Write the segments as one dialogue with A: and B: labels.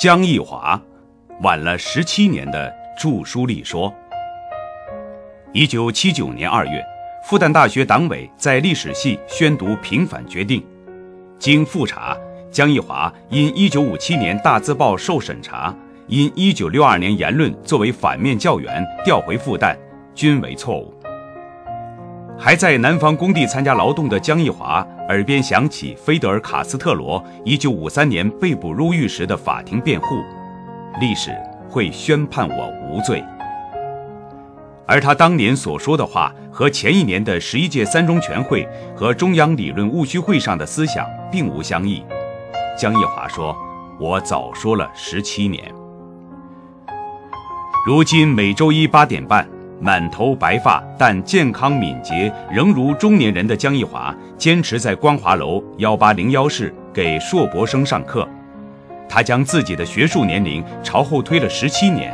A: 江义华，晚了十七年的著书立说。一九七九年二月，复旦大学党委在历史系宣读平反决定，经复查，江义华因一九五七年大字报受审查，因一九六二年言论作为反面教员调回复旦，均为错误。还在南方工地参加劳动的江义华耳边响起菲德尔·卡斯特罗1953年被捕入狱时的法庭辩护：“历史会宣判我无罪。”而他当年所说的话和前一年的十一届三中全会和中央理论务虚会上的思想并无相异。江义华说：“我早说了十七年。”如今每周一八点半。满头白发但健康敏捷，仍如中年人的江一华，坚持在光华楼幺八零幺室给硕博生上课。他将自己的学术年龄朝后推了十七年。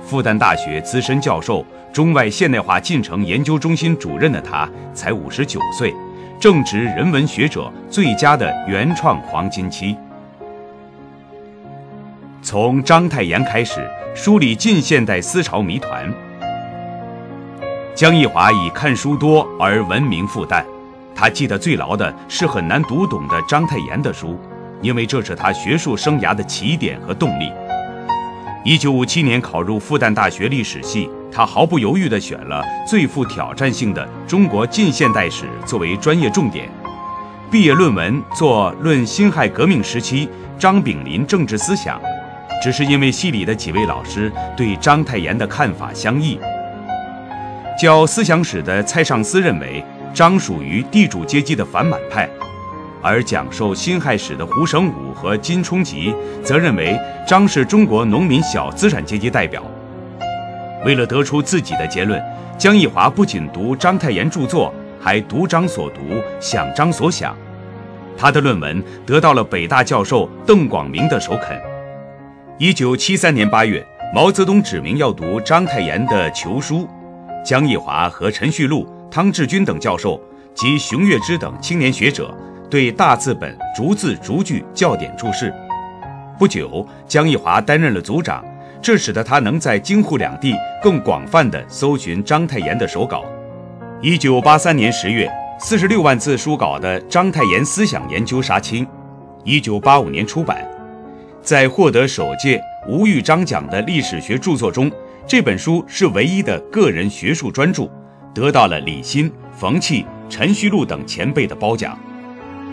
A: 复旦大学资深教授、中外现代化进程研究中心主任的他，才五十九岁，正值人文学者最佳的原创黄金期。从章太炎开始梳理近现代思潮谜团。江一华以看书多而闻名复旦，他记得最牢的是很难读懂的章太炎的书，因为这是他学术生涯的起点和动力。一九五七年考入复旦大学历史系，他毫不犹豫地选了最富挑战性的中国近现代史作为专业重点，毕业论文做论辛亥革命时期张炳麟政治思想，只是因为系里的几位老师对章太炎的看法相异。教思想史的蔡尚思认为张属于地主阶级的反满派，而讲授辛亥史的胡绳武和金冲吉则认为张是中国农民小资产阶级代表。为了得出自己的结论，江义华不仅读章太炎著作，还读张所读，想张所想。他的论文得到了北大教授邓广明的首肯。一九七三年八月，毛泽东指明要读章太炎的《求书》。江义华和陈旭路、汤志军等教授及熊月之等青年学者对大字本逐字逐句校点注释。不久，江义华担任了组长，这使得他能在京沪两地更广泛地搜寻章太炎的手稿。一九八三年十月，四十六万字书稿的《章太炎思想研究》杀青，一九八五年出版。在获得首届吴玉章奖的历史学著作中。这本书是唯一的个人学术专著，得到了李欣、冯契、陈旭路等前辈的褒奖。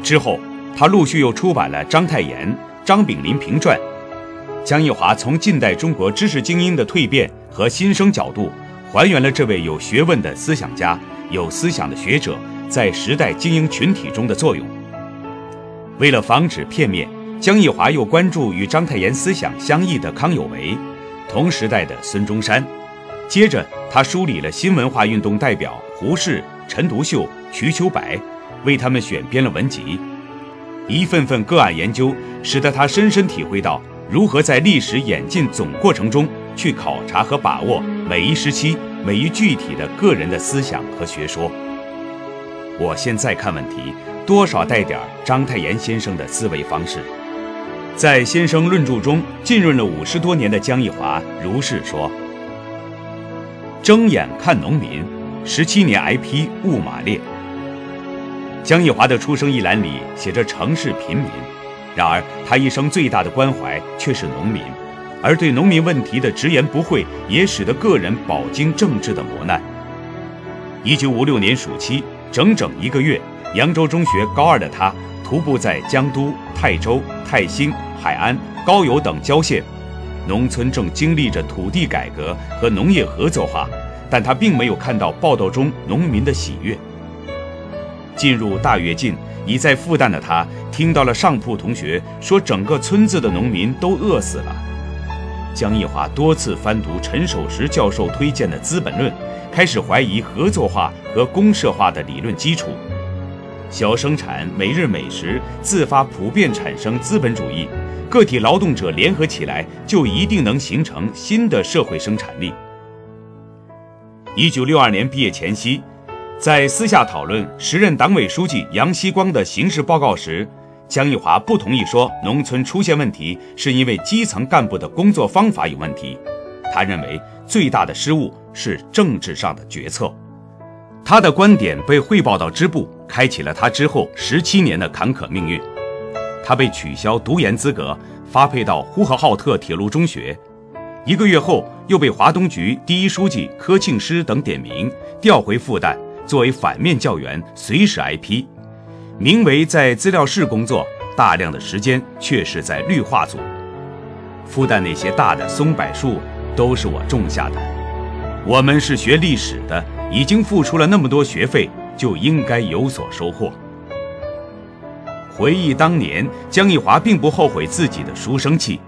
A: 之后，他陆续又出版了章太炎、张炳麟评传。江一华从近代中国知识精英的蜕变和新生角度，还原了这位有学问的思想家、有思想的学者在时代精英群体中的作用。为了防止片面，江一华又关注与章太炎思想相异的康有为。同时代的孙中山，接着他梳理了新文化运动代表胡适、陈独秀、瞿秋白，为他们选编了文集。一份份个案研究，使得他深深体会到如何在历史演进总过程中去考察和把握每一时期每一具体的个人的思想和学说。我现在看问题，多少带点章太炎先生的思维方式。在先生论著中浸润了五十多年的江一华如是说：“睁眼看农民，十七年挨批误马列。”江一华的出生一栏里写着城市贫民，然而他一生最大的关怀却是农民，而对农民问题的直言不讳，也使得个人饱经政治的磨难。一九五六年暑期，整整一个月，扬州中学高二的他徒步在江都、泰州、泰兴。海安、高邮等郊县，农村正经历着土地改革和农业合作化，但他并没有看到报道中农民的喜悦。进入大跃进，已在复旦的他，听到了上铺同学说，整个村子的农民都饿死了。江一华多次翻读陈守石教授推荐的《资本论》，开始怀疑合作化和公社化的理论基础。小生产、每日美食自发普遍产生资本主义。个体劳动者联合起来，就一定能形成新的社会生产力。一九六二年毕业前夕，在私下讨论时任党委书记杨希光的形势报告时，江一华不同意说农村出现问题是因为基层干部的工作方法有问题，他认为最大的失误是政治上的决策。他的观点被汇报到支部，开启了他之后十七年的坎坷命运。他被取消读研资格，发配到呼和浩特铁路中学。一个月后，又被华东局第一书记柯庆施等点名调回复旦，作为反面教员，随时挨批。名为在资料室工作，大量的时间却是在绿化组。复旦那些大的松柏树都是我种下的。我们是学历史的，已经付出了那么多学费，就应该有所收获。回忆当年，江一华并不后悔自己的书生气。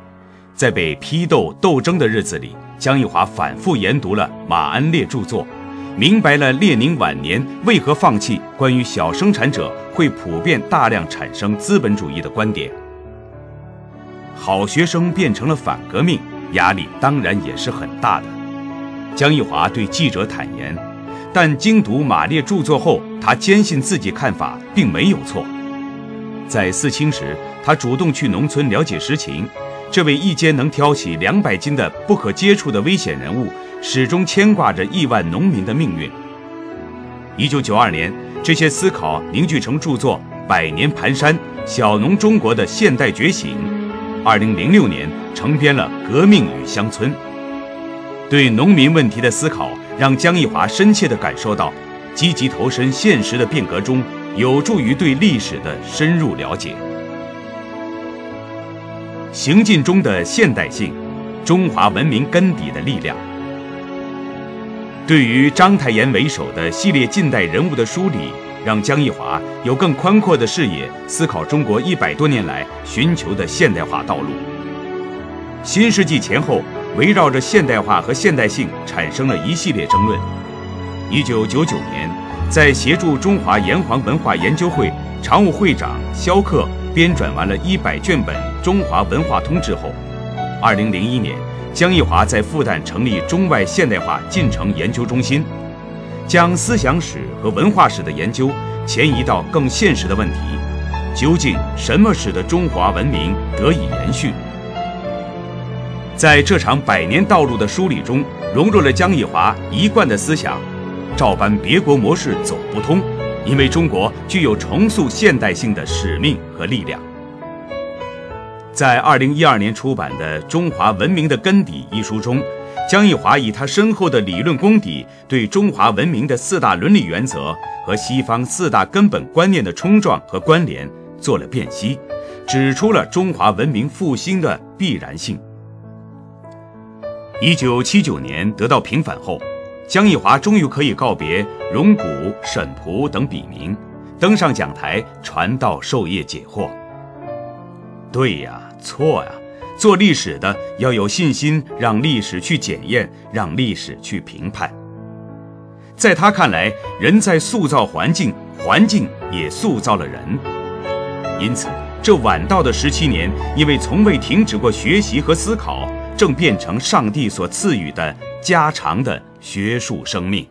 A: 在被批斗斗争的日子里，江一华反复研读了马恩列著作，明白了列宁晚年为何放弃关于小生产者会普遍大量产生资本主义的观点。好学生变成了反革命，压力当然也是很大的。江一华对记者坦言，但精读马列著作后，他坚信自己看法并没有错。在四清时，他主动去农村了解实情。这位一肩能挑起两百斤的不可接触的危险人物，始终牵挂着亿万农民的命运。一九九二年，这些思考凝聚成著作《百年盘山：小农中国的现代觉醒》。二零零六年，成编了《革命与乡村》。对农民问题的思考，让江一华深切地感受到，积极投身现实的变革中，有助于对历史的深入了解。行进中的现代性，中华文明根底的力量。对于章太炎为首的系列近代人物的梳理，让江一华有更宽阔的视野思考中国一百多年来寻求的现代化道路。新世纪前后，围绕着现代化和现代性产生了一系列争论。一九九九年，在协助中华炎黄文化研究会常务会长萧克。编撰完了一百卷本《中华文化通志》后，二零零一年，江一华在复旦成立中外现代化进程研究中心，将思想史和文化史的研究前移到更现实的问题：究竟什么使得中华文明得以延续？在这场百年道路的梳理中，融入了江一华一贯的思想：照搬别国模式走不通。因为中国具有重塑现代性的使命和力量。在二零一二年出版的《中华文明的根底》一书中，江一华以他深厚的理论功底，对中华文明的四大伦理原则和西方四大根本观念的冲撞和关联做了辨析，指出了中华文明复兴的必然性。一九七九年得到平反后。江一华终于可以告别荣谷、沈仆等笔名，登上讲台传道授业解惑。对呀，错呀，做历史的要有信心，让历史去检验，让历史去评判。在他看来，人在塑造环境，环境也塑造了人。因此，这晚到的十七年，因为从未停止过学习和思考，正变成上帝所赐予的。加长的学术生命。